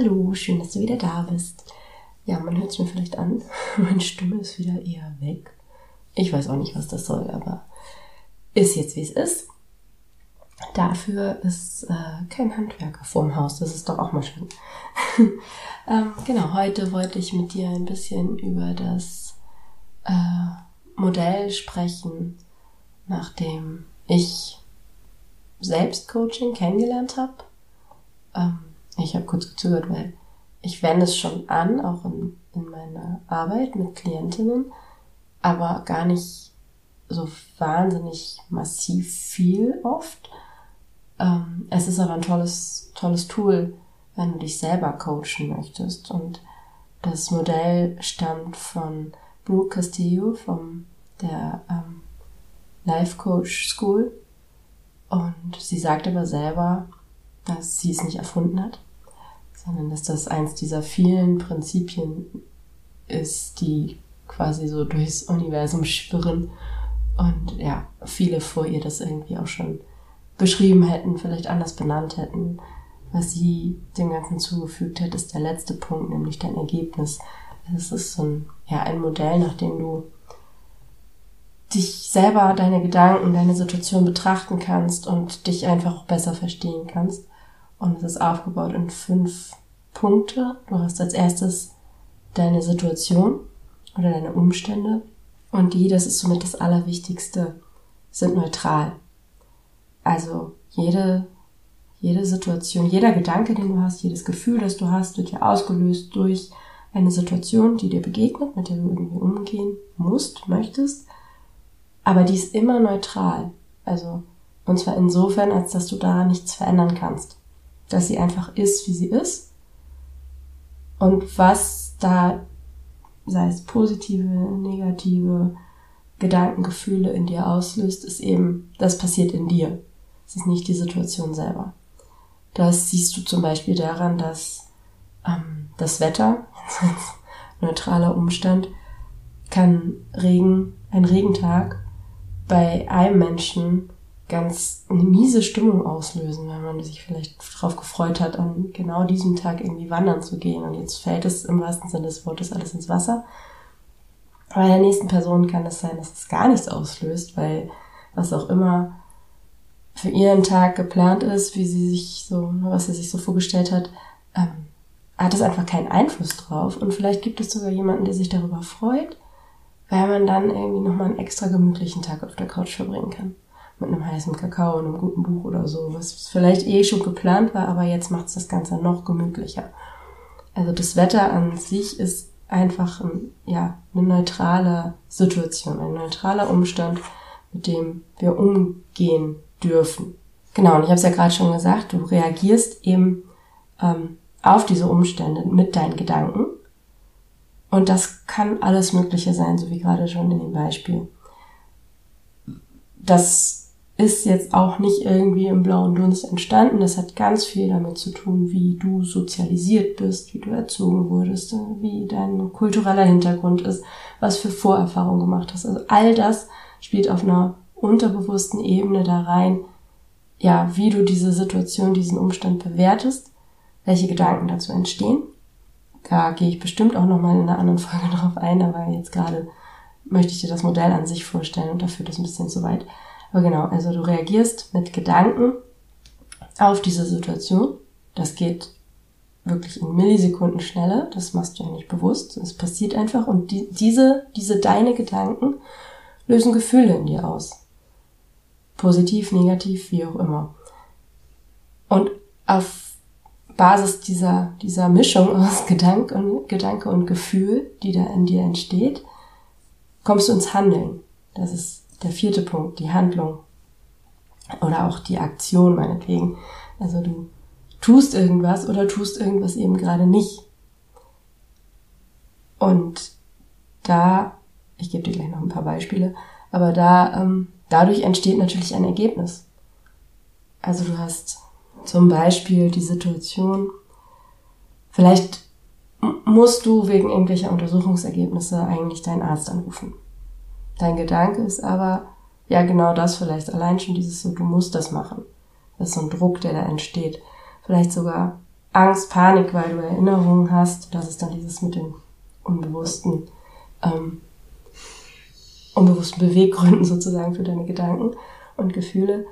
Hallo, schön, dass du wieder da bist. Ja, man hört es mir vielleicht an. Meine Stimme ist wieder eher weg. Ich weiß auch nicht, was das soll, aber ist jetzt wie es ist. Dafür ist äh, kein Handwerker vorm Haus. Das ist doch auch mal schön. ähm, genau, heute wollte ich mit dir ein bisschen über das äh, Modell sprechen, nachdem ich Selbstcoaching kennengelernt habe. Ähm, ich habe kurz gezögert, weil ich wende es schon an, auch in, in meiner Arbeit mit Klientinnen, aber gar nicht so wahnsinnig massiv viel oft. Ähm, es ist aber ein tolles, tolles Tool, wenn du dich selber coachen möchtest. Und das Modell stammt von Brooke Castillo, von der ähm, Life Coach School. Und sie sagt aber selber, dass sie es nicht erfunden hat, sondern dass das eins dieser vielen Prinzipien ist, die quasi so durchs Universum schwirren und ja, viele vor ihr das irgendwie auch schon beschrieben hätten, vielleicht anders benannt hätten. Was sie dem Ganzen zugefügt hat, ist der letzte Punkt, nämlich dein Ergebnis. Es ist so ein, ja, ein Modell, nach dem du dich selber, deine Gedanken, deine Situation betrachten kannst und dich einfach besser verstehen kannst. Und es ist aufgebaut in fünf Punkte. Du hast als erstes deine Situation oder deine Umstände. Und die, das ist somit das Allerwichtigste, sind neutral. Also jede, jede Situation, jeder Gedanke, den du hast, jedes Gefühl, das du hast, wird ja ausgelöst durch eine Situation, die dir begegnet, mit der du irgendwie umgehen musst, möchtest. Aber die ist immer neutral. Also, und zwar insofern, als dass du daran nichts verändern kannst dass sie einfach ist, wie sie ist. Und was da, sei es positive, negative Gedanken, Gefühle in dir auslöst, ist eben, das passiert in dir. Es ist nicht die Situation selber. Das siehst du zum Beispiel daran, dass ähm, das Wetter, neutraler Umstand, kann Regen, ein Regentag bei einem Menschen ganz eine miese Stimmung auslösen, weil man sich vielleicht darauf gefreut hat, an genau diesem Tag irgendwie wandern zu gehen. Und jetzt fällt es im wahrsten Sinne des Wortes alles ins Wasser. Bei der nächsten Person kann es sein, dass es gar nichts auslöst, weil was auch immer für ihren Tag geplant ist, wie sie sich so, was sie sich so vorgestellt hat, ähm, hat es einfach keinen Einfluss drauf. Und vielleicht gibt es sogar jemanden, der sich darüber freut, weil man dann irgendwie nochmal einen extra gemütlichen Tag auf der Couch verbringen kann mit einem heißen Kakao und einem guten Buch oder so, was vielleicht eh schon geplant war, aber jetzt macht es das Ganze noch gemütlicher. Also das Wetter an sich ist einfach ein, ja, eine neutrale Situation, ein neutraler Umstand, mit dem wir umgehen dürfen. Genau, und ich habe es ja gerade schon gesagt, du reagierst eben ähm, auf diese Umstände mit deinen Gedanken. Und das kann alles Mögliche sein, so wie gerade schon in dem Beispiel. Das ist jetzt auch nicht irgendwie im blauen Dunst entstanden. Das hat ganz viel damit zu tun, wie du sozialisiert bist, wie du erzogen wurdest, wie dein kultureller Hintergrund ist, was für Vorerfahrungen gemacht hast. Also all das spielt auf einer unterbewussten Ebene da rein, ja, wie du diese Situation, diesen Umstand bewertest, welche Gedanken dazu entstehen. Da gehe ich bestimmt auch nochmal in einer anderen Folge drauf ein, aber jetzt gerade möchte ich dir das Modell an sich vorstellen und dafür das ein bisschen zu weit. Aber genau, also du reagierst mit Gedanken auf diese Situation. Das geht wirklich in Millisekunden schneller. Das machst du ja nicht bewusst. Es passiert einfach. Und die, diese, diese deine Gedanken lösen Gefühle in dir aus. Positiv, negativ, wie auch immer. Und auf Basis dieser, dieser Mischung aus Gedanke und, Gedanke und Gefühl, die da in dir entsteht, kommst du ins Handeln. Das ist der vierte Punkt, die Handlung oder auch die Aktion meinetwegen. Also du tust irgendwas oder tust irgendwas eben gerade nicht. Und da, ich gebe dir gleich noch ein paar Beispiele, aber da ähm, dadurch entsteht natürlich ein Ergebnis. Also du hast zum Beispiel die Situation, vielleicht musst du wegen irgendwelcher Untersuchungsergebnisse eigentlich deinen Arzt anrufen. Dein Gedanke ist aber, ja genau das vielleicht, allein schon dieses so, du musst das machen. Das ist so ein Druck, der da entsteht. Vielleicht sogar Angst, Panik, weil du Erinnerungen hast. Das ist dann dieses mit den unbewussten, ähm, unbewussten Beweggründen sozusagen für deine Gedanken und Gefühle.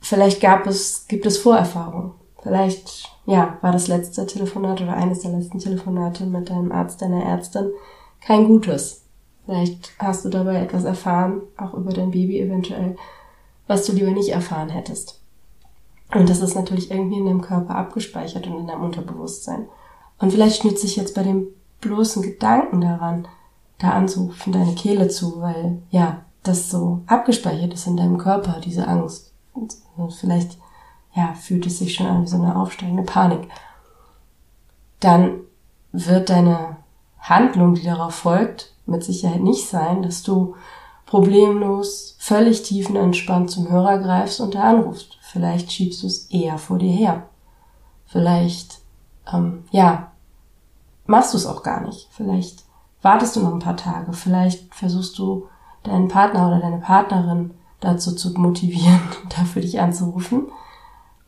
Vielleicht gab es, gibt es Vorerfahrungen. Vielleicht, ja, war das letzte Telefonat oder eines der letzten Telefonate mit deinem Arzt, deiner Ärztin kein gutes. Vielleicht hast du dabei etwas erfahren, auch über dein Baby eventuell, was du lieber nicht erfahren hättest. Und das ist natürlich irgendwie in deinem Körper abgespeichert und in deinem Unterbewusstsein. Und vielleicht schnürt sich jetzt bei dem bloßen Gedanken daran, da anzurufen, deine Kehle zu, weil ja, das so abgespeichert ist in deinem Körper, diese Angst. Und vielleicht, ja, fühlt es sich schon an wie so eine aufsteigende Panik. Dann wird deine Handlung, die darauf folgt, mit Sicherheit nicht sein, dass du problemlos, völlig tiefenentspannt zum Hörer greifst und er anrufst. Vielleicht schiebst du es eher vor dir her. Vielleicht, ähm, ja, machst du es auch gar nicht. Vielleicht wartest du noch ein paar Tage. Vielleicht versuchst du deinen Partner oder deine Partnerin dazu zu motivieren, dafür dich anzurufen.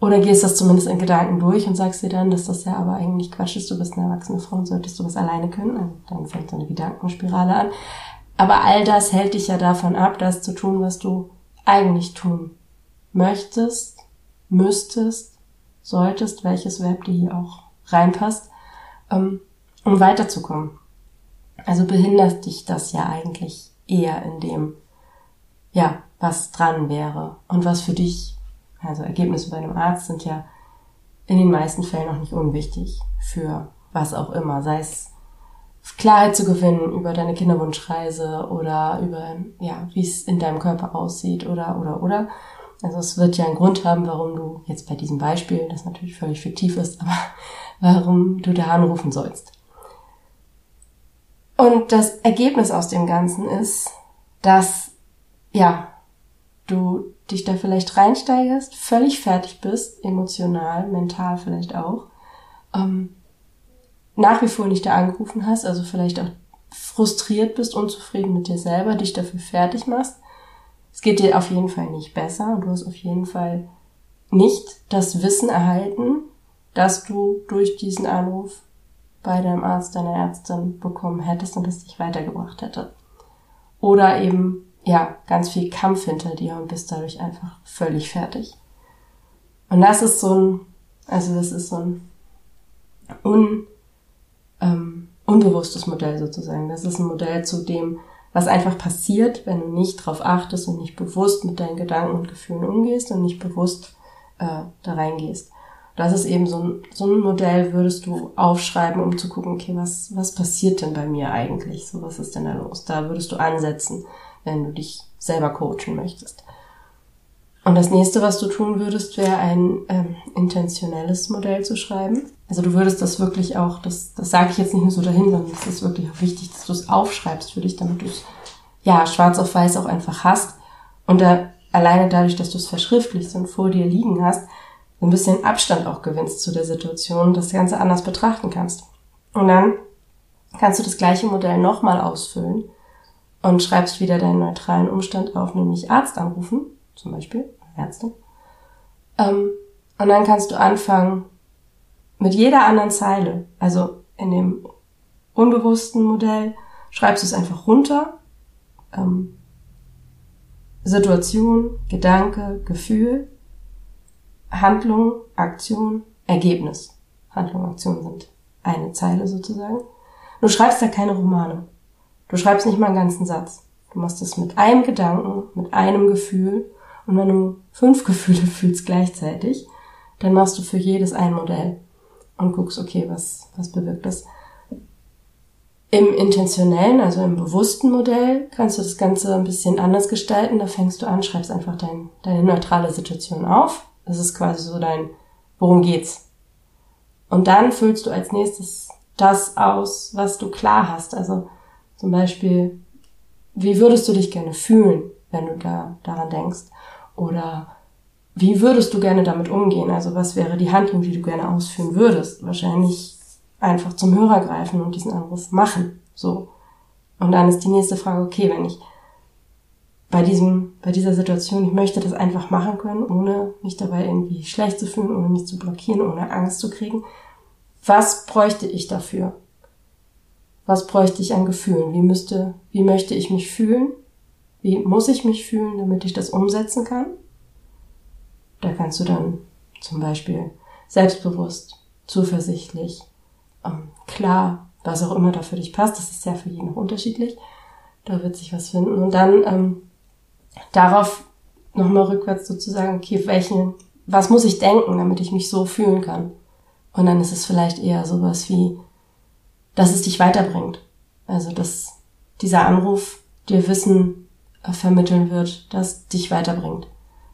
Oder gehst das zumindest in Gedanken durch und sagst dir dann, dass das ja aber eigentlich Quatsch ist, du bist eine erwachsene Frau und solltest du was alleine können. Also dann fängt so eine Gedankenspirale an. Aber all das hält dich ja davon ab, das zu tun, was du eigentlich tun möchtest, müsstest, solltest, welches Verb dir hier auch reinpasst, ähm, um weiterzukommen. Also behindert dich das ja eigentlich eher in dem, ja, was dran wäre und was für dich, also Ergebnisse bei einem Arzt sind ja in den meisten Fällen auch nicht unwichtig für was auch immer, sei es Klarheit zu gewinnen über deine Kinderwunschreise oder über, ja, wie es in deinem Körper aussieht oder, oder, oder. Also es wird ja einen Grund haben, warum du jetzt bei diesem Beispiel, das natürlich völlig fiktiv ist, aber warum du da anrufen sollst. Und das Ergebnis aus dem Ganzen ist, dass, ja, du dich da vielleicht reinsteigerst, völlig fertig bist, emotional, mental vielleicht auch, ähm, nach wie vor nicht da angerufen hast, also vielleicht auch frustriert bist, unzufrieden mit dir selber, dich dafür fertig machst. Es geht dir auf jeden Fall nicht besser und du hast auf jeden Fall nicht das Wissen erhalten, dass du durch diesen Anruf bei deinem Arzt, deiner Ärztin bekommen hättest und es dich weitergebracht hätte. Oder eben, ja, ganz viel Kampf hinter dir und bist dadurch einfach völlig fertig. Und das ist so ein, also das ist so ein un, ähm, unbewusstes Modell sozusagen. Das ist ein Modell zu dem, was einfach passiert, wenn du nicht drauf achtest und nicht bewusst mit deinen Gedanken und Gefühlen umgehst und nicht bewusst äh, da reingehst. Das ist eben so ein, so ein Modell, würdest du aufschreiben, um zu gucken, okay, was, was passiert denn bei mir eigentlich? So, was ist denn da los? Da würdest du ansetzen, wenn du dich selber coachen möchtest. Und das nächste, was du tun würdest, wäre ein ähm, intentionelles Modell zu schreiben. Also du würdest das wirklich auch, das, das sage ich jetzt nicht nur so dahin, sondern es ist wirklich auch wichtig, dass du es aufschreibst für dich, damit du es ja schwarz auf weiß auch einfach hast. Und da, alleine dadurch, dass du es verschriftlichst und vor dir liegen hast, ein bisschen Abstand auch gewinnst zu der Situation, das Ganze anders betrachten kannst. Und dann kannst du das gleiche Modell nochmal ausfüllen und schreibst wieder deinen neutralen Umstand auf, nämlich Arzt anrufen, zum Beispiel Ärzte. Ähm, und dann kannst du anfangen mit jeder anderen Zeile, also in dem unbewussten Modell, schreibst du es einfach runter. Ähm, Situation, Gedanke, Gefühl, Handlung, Aktion, Ergebnis. Handlung, Aktion sind eine Zeile sozusagen. Du schreibst da keine Romane. Du schreibst nicht mal einen ganzen Satz. Du machst es mit einem Gedanken, mit einem Gefühl und wenn du fünf Gefühle fühlst gleichzeitig, dann machst du für jedes ein Modell und guckst, okay, was, was bewirkt das. Im intentionellen, also im bewussten Modell, kannst du das Ganze ein bisschen anders gestalten. Da fängst du an, schreibst einfach dein, deine neutrale Situation auf. Das ist quasi so dein, worum geht's? Und dann füllst du als nächstes das aus, was du klar hast. Also zum Beispiel, wie würdest du dich gerne fühlen, wenn du da daran denkst? Oder wie würdest du gerne damit umgehen? Also was wäre die Handlung, die du gerne ausführen würdest? Wahrscheinlich einfach zum Hörer greifen und diesen Anruf machen. So. Und dann ist die nächste Frage, okay, wenn ich bei diesem, bei dieser Situation, ich möchte das einfach machen können, ohne mich dabei irgendwie schlecht zu fühlen, ohne mich zu blockieren, ohne Angst zu kriegen. Was bräuchte ich dafür? Was bräuchte ich an Gefühlen? Wie müsste, wie möchte ich mich fühlen? Wie muss ich mich fühlen, damit ich das umsetzen kann? Da kannst du dann zum Beispiel selbstbewusst, zuversichtlich, ähm, klar, was auch immer da für dich passt. Das ist ja für jeden noch unterschiedlich. Da wird sich was finden. Und dann ähm, darauf nochmal rückwärts sozusagen, okay, welchen, was muss ich denken, damit ich mich so fühlen kann? Und dann ist es vielleicht eher sowas wie, dass es dich weiterbringt. Also, dass dieser Anruf dir Wissen äh, vermitteln wird, das dich weiterbringt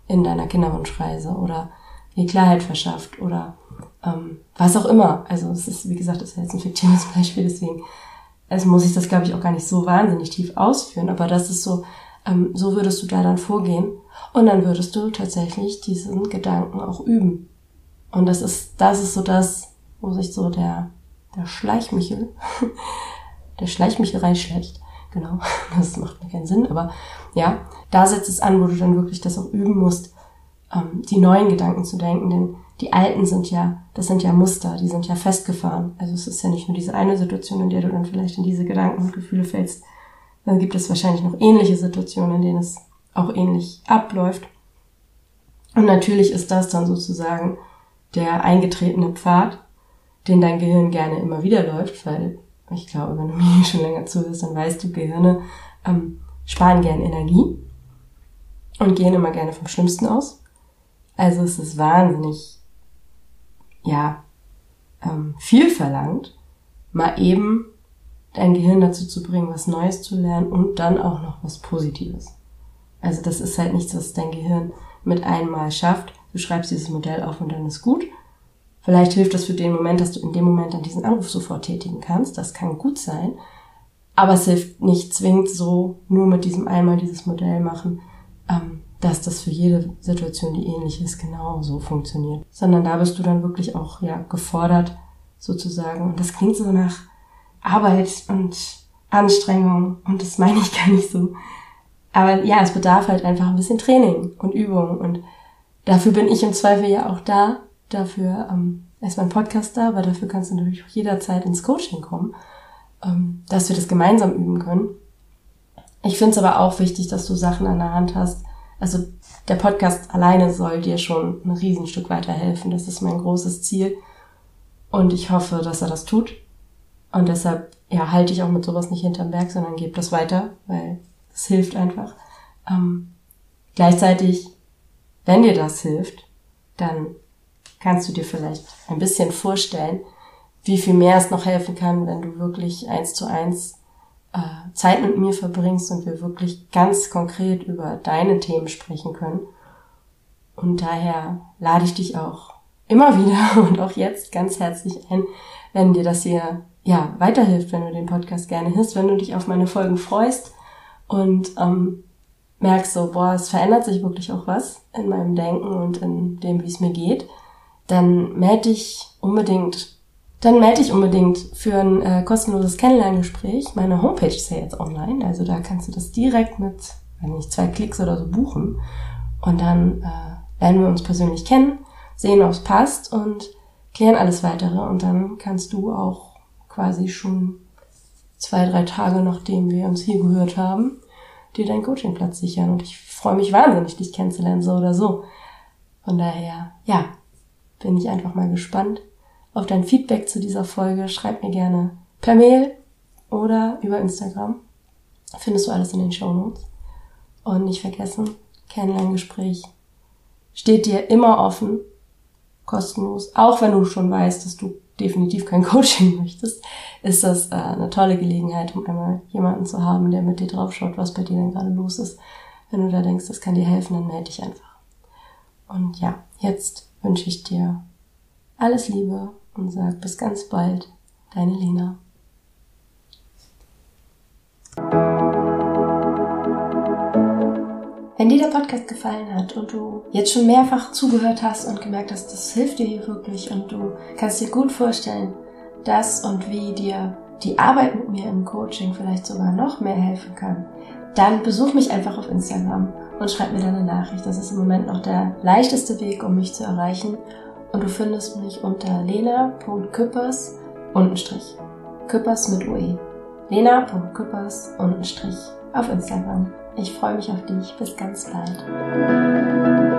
in deiner Kinderwunschreise oder dir Klarheit verschafft oder ähm, was auch immer. Also es ist, wie gesagt, das ist jetzt ein fiktives Beispiel, deswegen also muss ich das, glaube ich, auch gar nicht so wahnsinnig tief ausführen, aber das ist so, ähm, so würdest du da dann vorgehen und dann würdest du tatsächlich diesen Gedanken auch üben. Und das ist, das ist so das, wo sich so der, der Schleichmichel, der Schleichmichel reinschleicht. Genau, das macht mir keinen Sinn, aber ja, da setzt es an, wo du dann wirklich das auch üben musst, ähm, die neuen Gedanken zu denken, denn die alten sind ja, das sind ja Muster, die sind ja festgefahren. Also es ist ja nicht nur diese eine Situation, in der du dann vielleicht in diese Gedanken und Gefühle fällst. Dann gibt es wahrscheinlich noch ähnliche Situationen, in denen es auch ähnlich abläuft. Und natürlich ist das dann sozusagen der eingetretene Pfad, den dein Gehirn gerne immer wieder läuft, weil ich glaube, wenn du mir schon länger zuhörst, dann weißt du, Gehirne ähm, sparen gern Energie und gehen immer gerne vom Schlimmsten aus. Also es ist wahnsinnig ja, ähm, viel verlangt, mal eben dein Gehirn dazu zu bringen, was Neues zu lernen und dann auch noch was Positives. Also das ist halt nichts, was dein Gehirn mit einmal schafft. Du schreibst dieses Modell auf und dann ist gut. Vielleicht hilft das für den Moment, dass du in dem Moment dann diesen Anruf sofort tätigen kannst. Das kann gut sein. Aber es hilft nicht zwingend so, nur mit diesem einmal dieses Modell machen, ähm, dass das für jede Situation, die ähnlich ist, genau so funktioniert. Sondern da bist du dann wirklich auch ja gefordert, sozusagen. Und das klingt so nach Arbeit und Anstrengung und das meine ich gar nicht so. Aber ja, es bedarf halt einfach ein bisschen Training und Übung und dafür bin ich im Zweifel ja auch da. Dafür ähm, ist mein Podcast da, aber dafür kannst du natürlich auch jederzeit ins Coaching kommen, ähm, dass wir das gemeinsam üben können. Ich finde es aber auch wichtig, dass du Sachen an der Hand hast, also der Podcast alleine soll dir schon ein Riesenstück weiterhelfen. Das ist mein großes Ziel. Und ich hoffe, dass er das tut. Und deshalb, ja, halte ich auch mit sowas nicht hinterm Berg, sondern gebe das weiter, weil es hilft einfach. Ähm, gleichzeitig, wenn dir das hilft, dann kannst du dir vielleicht ein bisschen vorstellen, wie viel mehr es noch helfen kann, wenn du wirklich eins zu eins äh, Zeit mit mir verbringst und wir wirklich ganz konkret über deine Themen sprechen können. Und daher lade ich dich auch immer wieder und auch jetzt ganz herzlich ein, wenn dir das hier ja weiterhilft, wenn du den Podcast gerne hörst, wenn du dich auf meine Folgen freust und ähm, merkst so, boah, es verändert sich wirklich auch was in meinem Denken und in dem, wie es mir geht, dann melde dich unbedingt dann melde dich unbedingt für ein äh, kostenloses Kennenlerngespräch. Meine Homepage ist ja jetzt online, also da kannst du das direkt mit, wenn nicht zwei Klicks oder so buchen. Und dann äh, lernen wir uns persönlich kennen, sehen, ob es passt und klären alles weitere. Und dann kannst du auch quasi schon zwei, drei Tage, nachdem wir uns hier gehört haben, dir deinen Coachingplatz sichern. Und ich freue mich wahnsinnig, dich kennenzulernen, so oder so. Von daher, ja, bin ich einfach mal gespannt, auf dein Feedback zu dieser Folge. Schreib mir gerne per Mail oder über Instagram. Findest du alles in den Show Notes. Und nicht vergessen, Kennenlerngespräch steht dir immer offen, kostenlos, auch wenn du schon weißt, dass du definitiv kein Coaching möchtest, ist das äh, eine tolle Gelegenheit, um einmal jemanden zu haben, der mit dir draufschaut, was bei dir denn gerade los ist. Wenn du da denkst, das kann dir helfen, dann melde dich einfach. Und ja, jetzt wünsche ich dir alles Liebe und sag bis ganz bald, deine Lena. Wenn dir der Podcast gefallen hat und du jetzt schon mehrfach zugehört hast und gemerkt hast, das hilft dir hier wirklich und du kannst dir gut vorstellen, dass und wie dir die Arbeit mit mir im Coaching vielleicht sogar noch mehr helfen kann, dann besuch mich einfach auf Instagram und schreib mir deine Nachricht. Das ist im Moment noch der leichteste Weg, um mich zu erreichen. Und du findest mich unter lena.küppers untenstrich. Küppers mit UE. lena.küppers untenstrich auf Instagram. Ich freue mich auf dich. Bis ganz bald.